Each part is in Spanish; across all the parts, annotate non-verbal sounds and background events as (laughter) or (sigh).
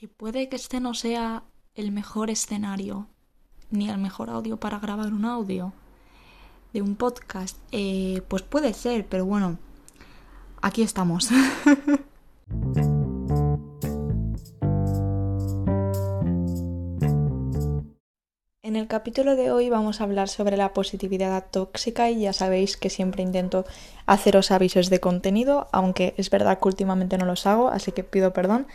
que puede que este no sea el mejor escenario ni el mejor audio para grabar un audio de un podcast. Eh, pues puede ser, pero bueno, aquí estamos. (laughs) En el capítulo de hoy vamos a hablar sobre la positividad tóxica y ya sabéis que siempre intento haceros avisos de contenido, aunque es verdad que últimamente no los hago, así que pido perdón.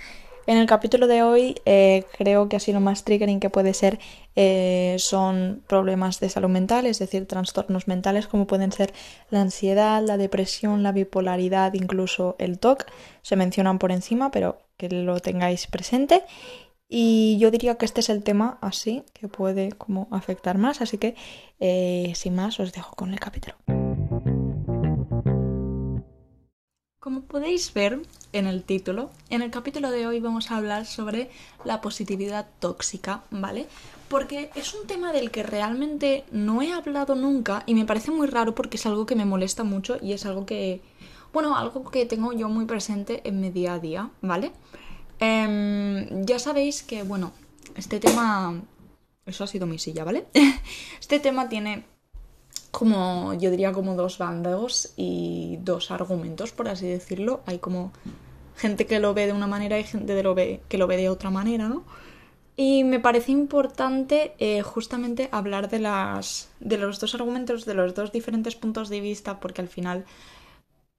En el capítulo de hoy eh, creo que así lo más triggering que puede ser eh, son problemas de salud mental, es decir, trastornos mentales como pueden ser la ansiedad, la depresión, la bipolaridad, incluso el TOC. Se mencionan por encima, pero que lo tengáis presente. Y yo diría que este es el tema así que puede como afectar más, así que eh, sin más os dejo con el capítulo. Como podéis ver en el título, en el capítulo de hoy vamos a hablar sobre la positividad tóxica, ¿vale? Porque es un tema del que realmente no he hablado nunca y me parece muy raro porque es algo que me molesta mucho y es algo que, bueno, algo que tengo yo muy presente en mi día a día, ¿vale? Em, ya sabéis que, bueno, este tema... Eso ha sido mi silla, ¿vale? (laughs) este tema tiene como, yo diría como dos bandos y dos argumentos, por así decirlo. Hay como gente que lo ve de una manera y gente lo ve, que lo ve de otra manera, ¿no? Y me parece importante eh, justamente hablar de, las, de los dos argumentos, de los dos diferentes puntos de vista, porque al final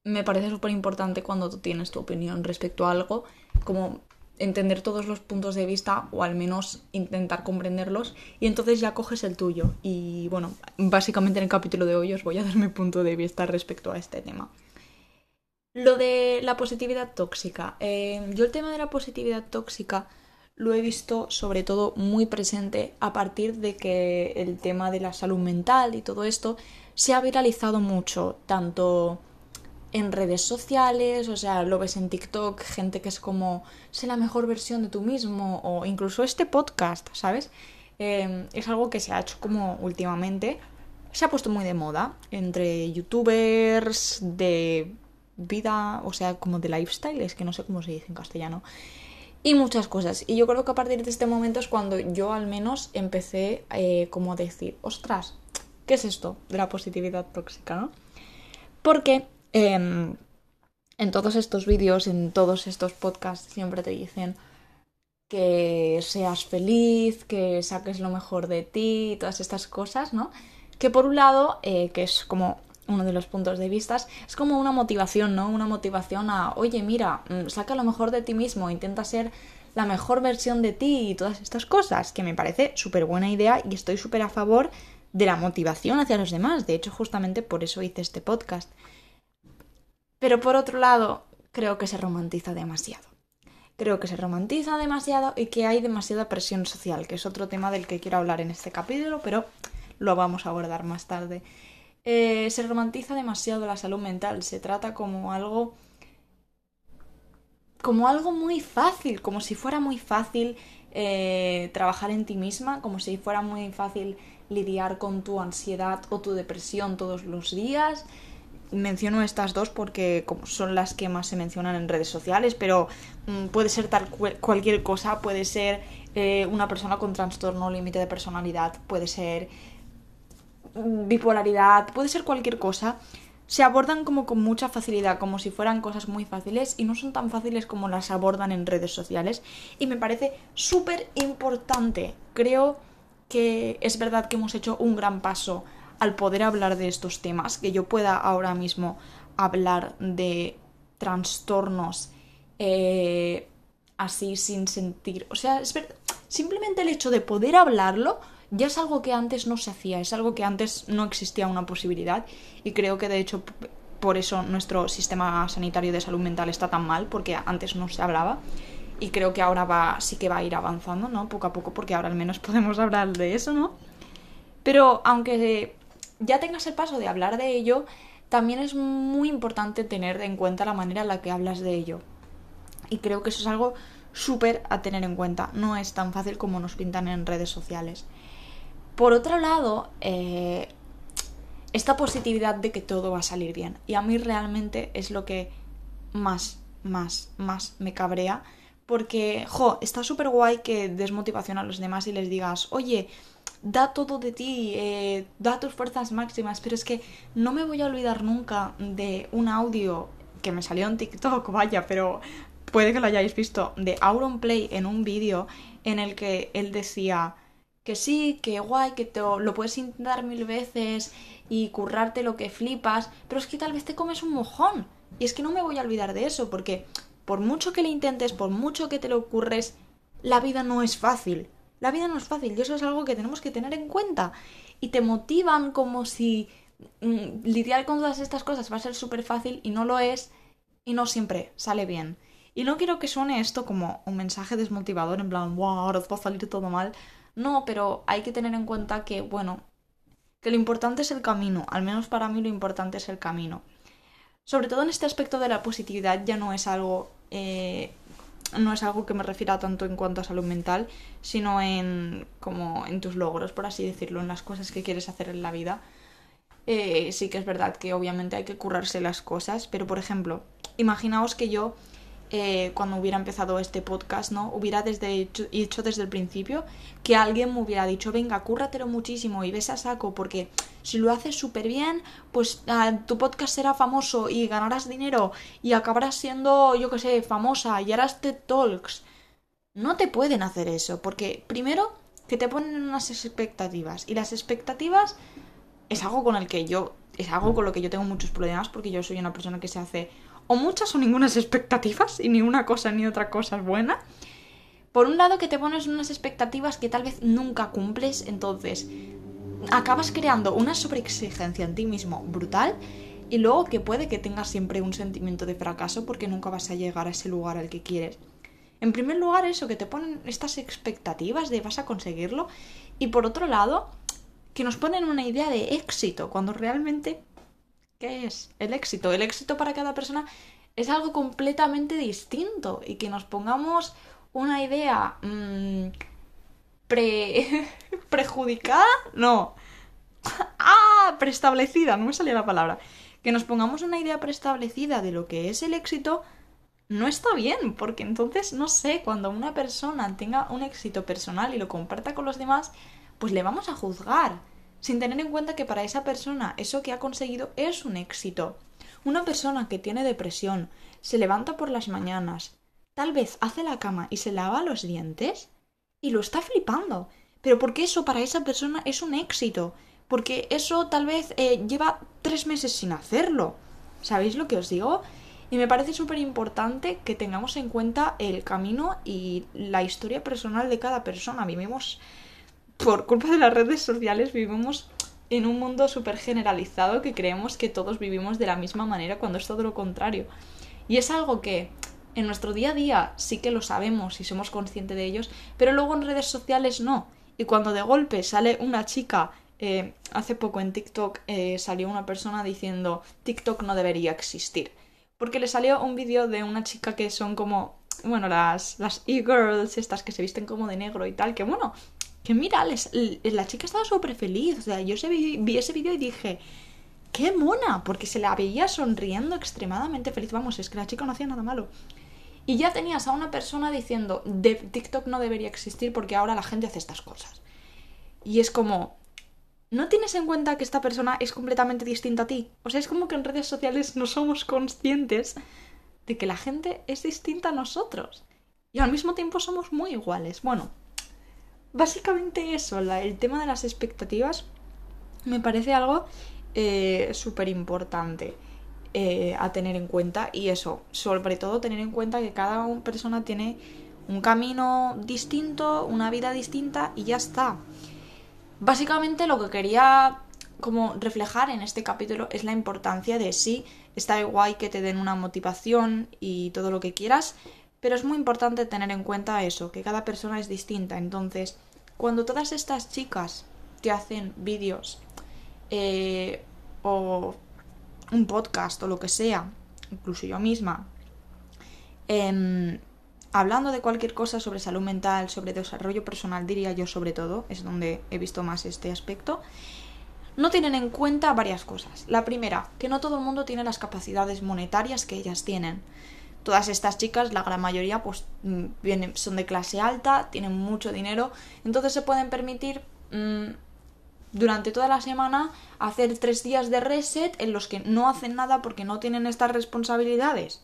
me parece súper importante cuando tú tienes tu opinión respecto a algo, como entender todos los puntos de vista o al menos intentar comprenderlos y entonces ya coges el tuyo. Y bueno, básicamente en el capítulo de hoy os voy a dar mi punto de vista respecto a este tema. Lo de la positividad tóxica. Eh, yo el tema de la positividad tóxica lo he visto sobre todo muy presente a partir de que el tema de la salud mental y todo esto se ha viralizado mucho, tanto en redes sociales, o sea, lo ves en TikTok, gente que es como, sé la mejor versión de tú mismo, o incluso este podcast, ¿sabes? Em, es algo que se ha hecho como últimamente, se ha puesto muy de moda entre youtubers de vida, o sea, como de lifestyle, es que no sé cómo se dice en castellano, y muchas cosas. Y yo creo que a partir de este momento es cuando yo al menos empecé eh, como a decir, ostras, ¿qué es esto de la positividad tóxica, no? Porque en, todos estos vídeos, en todos estos podcasts, siempre te dicen que seas feliz, que saques lo mejor de ti, todas estas cosas, ¿no? Que por un lado, eh, que es como uno de los puntos de vista, es como una motivación, ¿no? Una motivación a, oye, mira, mm, saca lo mejor de ti mismo, intenta ser la mejor versión de ti y todas estas cosas, que me parece súper buena idea y estoy súper a favor de la motivación hacia los demás. De hecho, justamente por eso hice este podcast. Pero por otro lado, creo que se romantiza demasiado. Creo que se romantiza demasiado y que hay demasiada presión social, que es otro tema del que quiero hablar en este capítulo, pero lo vamos a abordar más tarde. Eh, se romantiza demasiado la salud mental, se trata como algo como algo muy fácil, como si fuera muy fácil eh, trabajar en ti misma, como si fuera muy fácil lidiar con tu ansiedad o tu depresión todos los días, menciono estas dos porque son las que más se mencionan en redes sociales, pero mm, puede ser tal cualquier cosa, puede ser eh, una persona con trastorno límite de personalidad, puede ser mm, bipolaridad, puede ser cualquier cosa. Se abordan como con mucha facilidad, como si fueran cosas muy fáciles y no son tan fáciles como las abordan en redes sociales. Y me parece súper importante. Creo que es verdad que hemos hecho un gran paso al poder hablar de estos temas, que yo pueda ahora mismo hablar de trastornos eh, así sin sentir. O sea, simplemente el hecho de poder hablarlo ya es algo que antes no se hacía, es algo que antes no existía una posibilidad y creo que de hecho por eso nuestro sistema sanitario de salud mental está tan mal, porque antes no se hablaba y creo que ahora va, sí que va a ir avanzando, ¿no? Poco a poco, porque ahora al menos (laughs) podemos hablar de eso, ¿no? Pero aunque ya tengas el paso de hablar de ello, también es muy importante tener en cuenta la manera en la que hablas de ello. Y creo que eso es algo súper a tener en cuenta. No es tan fácil como nos pintan en redes sociales. Por otro lado, eh, esta positividad de que todo va a salir bien. Y a mí realmente es lo que más, más, más me cabrea. Porque, jo, está súper guay que des motivación a los demás y les digas, oye, da todo de ti, eh, da tus fuerzas máximas, pero es que no me voy a olvidar nunca de un audio que me salió en TikTok, (laughs) vaya, pero puede que lo hayáis visto, de Auronplay en un vídeo en el que él decía que sí, que guay, que te lo puedes intentar mil veces y currarte lo que flipas, pero es que tal vez te comes un mojón. Y es que no me voy a olvidar de eso, porque por mucho que le intentes, por mucho que te lo ocurres, la vida no es fácil. La vida no es fácil y eso es algo que tenemos que tener en cuenta. Y te motivan como si mm, lidiar con todas estas cosas va a ser súper fácil y no lo es y no siempre sale bien. Y no quiero que suene esto como un mensaje desmotivador en plan, wow, ahora va a salir todo mal. No, pero hay que tener en cuenta que, bueno, que lo importante es el camino. Al menos para mí lo importante es el camino. Sobre todo en este aspecto de la positividad ya no es algo eh, no es algo que me refiera tanto en cuanto a salud mental, sino en como en tus logros, por así decirlo, en las cosas que quieres hacer en la vida. Eh, sí que es verdad que obviamente hay que currarse las cosas, pero por ejemplo, imaginaos que yo eh, cuando hubiera empezado este podcast, ¿no? Hubiera desde hecho, hecho, desde el principio que alguien me hubiera dicho, venga, cúrratelo muchísimo y ves a saco, porque si lo haces súper bien, pues ah, tu podcast será famoso y ganarás dinero y acabarás siendo, yo qué sé, famosa y harás TED Talks. No te pueden hacer eso, porque primero que te ponen unas expectativas y las expectativas es algo con el que yo es algo con lo que yo tengo muchos problemas porque yo soy una persona que se hace o muchas o ninguna expectativas y ni una cosa ni otra cosa es buena. Por un lado que te pones unas expectativas que tal vez nunca cumples, entonces acabas creando una sobreexigencia en ti mismo brutal y luego que puede que tengas siempre un sentimiento de fracaso porque nunca vas a llegar a ese lugar al que quieres. En primer lugar eso, que te ponen estas expectativas de vas a conseguirlo y por otro lado que nos ponen una idea de éxito cuando realmente ¿Qué es el éxito? El éxito para cada persona es algo completamente distinto y que nos pongamos una idea mmm, pre... (laughs) prejudicada, no. (laughs) ah, preestablecida, no me salía la palabra. Que nos pongamos una idea preestablecida de lo que es el éxito no está bien, porque entonces, no sé, cuando una persona tenga un éxito personal y lo comparta con los demás, pues le vamos a juzgar sin tener en cuenta que para esa persona eso que ha conseguido es un éxito. Una persona que tiene depresión, se levanta por las mañanas, tal vez hace la cama y se lava los dientes y lo está flipando. Pero porque eso para esa persona es un éxito. Porque eso tal vez eh, lleva tres meses sin hacerlo. ¿Sabéis lo que os digo? Y me parece súper importante que tengamos en cuenta el camino y la historia personal de cada persona. Vivimos por culpa de las redes sociales vivimos en un mundo súper generalizado que creemos que todos vivimos de la misma manera cuando es todo lo contrario. Y es algo que en nuestro día a día sí que lo sabemos y somos conscientes de ellos, pero luego en redes sociales no. Y cuando de golpe sale una chica, eh, hace poco en TikTok eh, salió una persona diciendo TikTok no debería existir. Porque le salió un vídeo de una chica que son como, bueno, las, las e-girls, estas que se visten como de negro y tal, que bueno, que mira, la chica estaba súper feliz. O sea, yo vi, ese vídeo y dije, qué mona, porque se la veía sonriendo extremadamente feliz. Vamos, es que la chica no hacía nada malo. Y ya tenías a una persona diciendo, de TikTok no debería existir porque ahora la gente hace estas cosas. Y es como, ¿no tienes en cuenta que esta persona es completamente distinta a ti? O sea, es como que en redes sociales no somos conscientes de que la gente es distinta a nosotros. Y al mismo tiempo somos muy iguales. Bueno, básicamente eso, el tema de las expectativas me parece algo eh, súper importante eh, a tener en cuenta y eso, sobre todo tener en cuenta que cada persona tiene un camino distinto, una vida distinta y ya está. Básicamente lo que quería como reflejar en este capítulo es la importancia de sí, está guay que te den una motivación y todo lo que quieras, pero es muy importante tener en cuenta eso, que cada persona es distinta. Entonces, cuando todas estas chicas te hacen vídeos eh, o un podcast o lo que sea, incluso yo misma, em, hablando de cualquier cosa sobre salud mental, sobre desarrollo personal, diría yo sobre todo, es donde he visto más este aspecto, no tienen en cuenta varias cosas. La primera, que no todo el mundo tiene las capacidades monetarias que ellas tienen. Todas estas chicas, la gran mayoría, pues mm, vienen, son de clase alta, tienen mucho dinero, entonces se pueden permitir mm, durante toda la semana hacer tres días de reset en los que no hacen nada porque no tienen estas responsabilidades.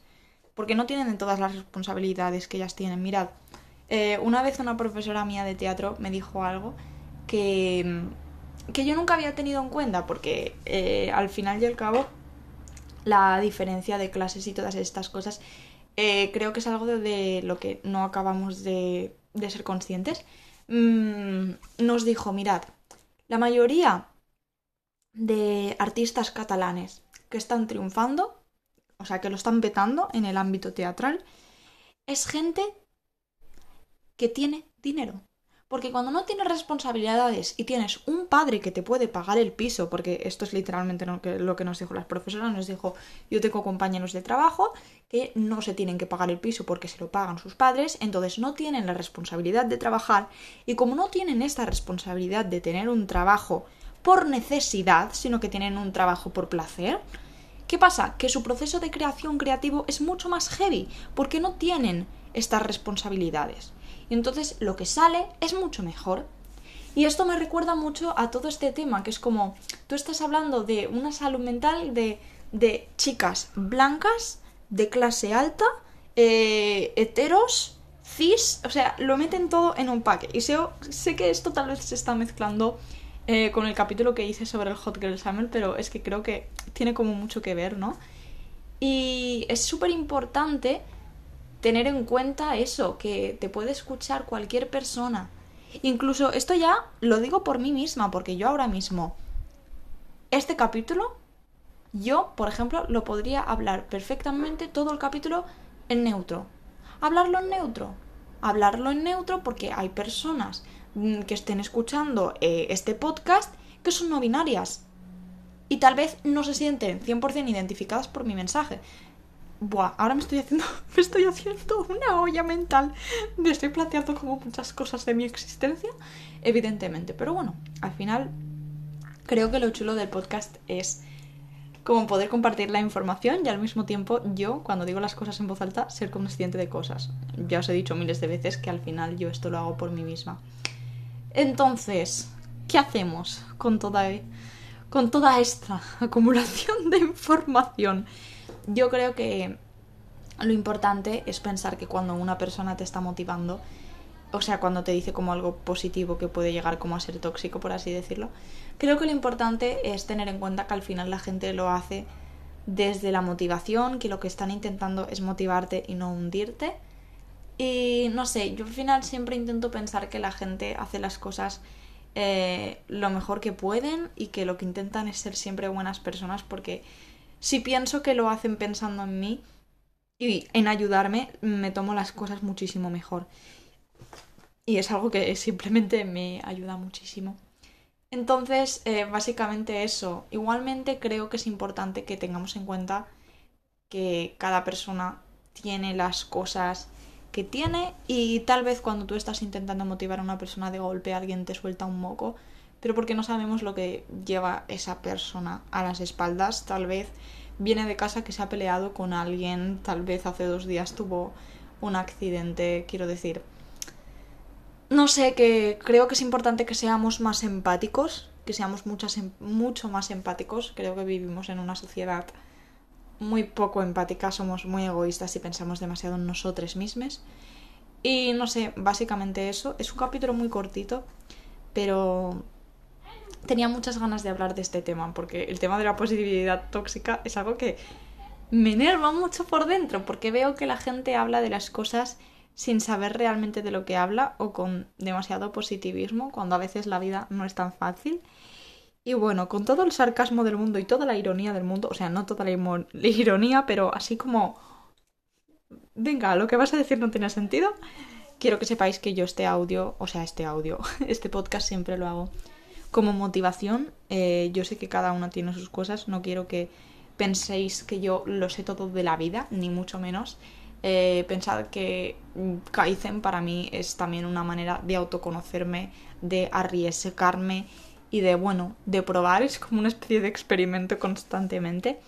Porque no tienen todas las responsabilidades que ellas tienen. Mirad, eh, una vez una profesora mía de teatro me dijo algo que, que yo nunca había tenido en cuenta porque eh, al final y al cabo la diferencia de clases y todas estas cosas eh, creo que es algo de, lo que no acabamos de, ser conscientes. Mm, nos dijo, mirad, la mayoría de artistas catalanes que están triunfando, o sea, que lo están petando en el ámbito teatral, es gente que tiene dinero. Porque cuando no tienes responsabilidades y tienes un padre que te puede pagar el piso, porque esto es literalmente lo que, nos dijo las profesoras, nos dijo, yo tengo compañeros de trabajo que no se tienen que pagar el piso porque se lo pagan sus padres, entonces no tienen la responsabilidad de trabajar y como no tienen esta responsabilidad de tener un trabajo por necesidad, sino que tienen un trabajo por placer, ¿qué pasa? Que su proceso de creación creativo es mucho más heavy porque no tienen estas responsabilidades. Entonces lo que sale es mucho mejor. Y esto me recuerda mucho a todo este tema, que es como, tú estás hablando de una salud mental de, de chicas blancas, de clase alta, eh, heteros, cis, o sea, lo meten todo en un pack. Y sé, sé que esto tal vez se está mezclando eh, con el capítulo que hice sobre el Hot Girl Summer, pero es que creo que tiene como mucho que ver, ¿no? Y es súper importante tener en cuenta eso, que te puede escuchar cualquier persona. Incluso esto ya lo digo por mí misma, porque yo ahora mismo, este capítulo, yo, por ejemplo, lo podría hablar perfectamente todo el capítulo en neutro. Hablarlo en neutro. Hablarlo en neutro porque hay personas mm, que estén escuchando eh, este podcast que son no binarias. Y tal vez no se sienten 100% identificadas por mi mensaje. Buah, ahora me estoy haciendo. (laughs) Me estoy haciendo una olla mental. Me estoy planteando como muchas cosas de mi existencia. Evidentemente. Pero bueno, al final. Creo que lo chulo del podcast es como poder compartir la información y al mismo tiempo yo, cuando digo las cosas en voz alta, ser consciente de cosas. Ya os he dicho miles de veces que al final yo esto lo hago por mí misma. Entonces, ¿qué hacemos con toda, con toda esta (laughs) acumulación de información? Yo creo que lo importante es pensar que cuando una persona te está motivando, o sea, cuando te dice como algo positivo que puede llegar como a ser tóxico, por así decirlo, creo que lo importante es tener en cuenta que al final la gente lo hace desde la motivación, que lo que están intentando es motivarte y no hundirte. Y no sé, yo al final siempre intento pensar que la gente hace las cosas eh, lo mejor que pueden y que lo que intentan es ser siempre buenas personas porque si pienso que lo hacen pensando en mí y en ayudarme, me tomo las cosas muchísimo mejor. Y es algo que simplemente me ayuda muchísimo. Entonces, eh, básicamente eso. Igualmente creo que es importante que tengamos en cuenta que cada persona tiene las cosas que tiene y tal vez cuando tú estás intentando motivar a una persona de golpe alguien te suelta un moco pero porque no sabemos lo que lleva esa persona a las espaldas. Tal vez viene de casa que se ha peleado con alguien, tal vez hace dos días tuvo un accidente, quiero decir. No sé, que creo que es importante que seamos más empáticos, que seamos em, mucho más empáticos. Creo que vivimos en una sociedad muy poco empática, somos muy egoístas y pensamos demasiado en nosotros mismos. Y no sé, básicamente eso. Es un capítulo muy cortito, pero tenía muchas ganas de hablar de este tema, porque el tema de la positividad tóxica es algo que me enerva mucho por dentro, porque veo que la gente habla de las cosas sin saber realmente de lo que habla o con demasiado positivismo, cuando a veces la vida no es tan fácil. Y bueno, con todo el sarcasmo del mundo y toda la ironía del mundo, o sea, no toda la, ironía, pero así como... Venga, lo que vas a decir no tiene sentido. Quiero que sepáis que yo este audio, o sea, este audio, (laughs) este podcast siempre lo hago como motivación, eh, yo sé que cada una tiene sus cosas, no quiero que penséis que yo lo sé todo de la vida, ni mucho menos. Eh, pensad que Kaizen para mí es también una manera de autoconocerme, de arriesgarme y de, bueno, de probar, es como una especie de experimento constantemente.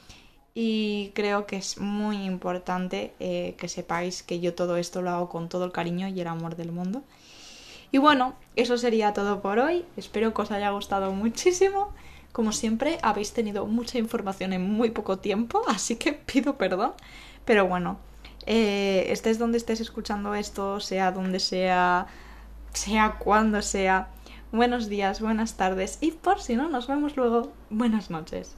y creo que es muy importante eh, que sepáis que yo todo esto lo hago con todo el cariño y el amor del mundo. Y bueno, eso sería todo por hoy. Espero que os haya gustado muchísimo. Como siempre, habéis tenido mucha información en muy poco tiempo, (laughs) así que pido perdón. Pero bueno, eh, estés donde estés escuchando esto, sea donde sea, sea cuando sea. Buenos días, buenas tardes y por si no nos vemos luego, buenas noches.